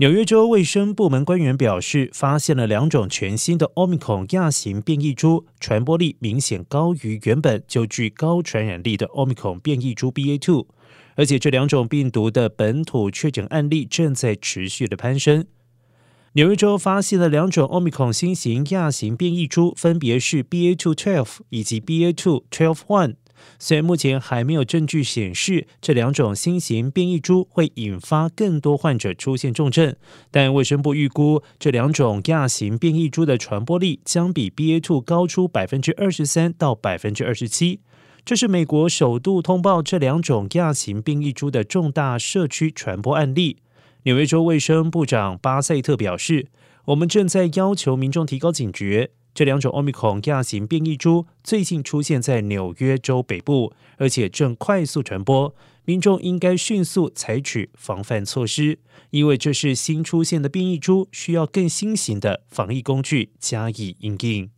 纽约州卫生部门官员表示，发现了两种全新的 Omicron 亚型变异株，传播力明显高于原本就具高传染力的 Omicron 变异株 BA.2，而且这两种病毒的本土确诊案例正在持续的攀升。纽约州发现了两种 Omicron 新型亚型变异株，分别是 BA.2.12 以及 BA.2.12.1。虽然目前还没有证据显示这两种新型变异株会引发更多患者出现重症，但卫生部预估这两种亚型变异株的传播力将比 BA.2 高出百分之二十三到百分之二十七。这是美国首度通报这两种亚型变异株的重大社区传播案例。纽约州卫生部长巴塞特表示：“我们正在要求民众提高警觉。”这两种奥密克戎亚型变异株最近出现在纽约州北部，而且正快速传播。民众应该迅速采取防范措施，因为这是新出现的变异株，需要更新型的防疫工具加以应应。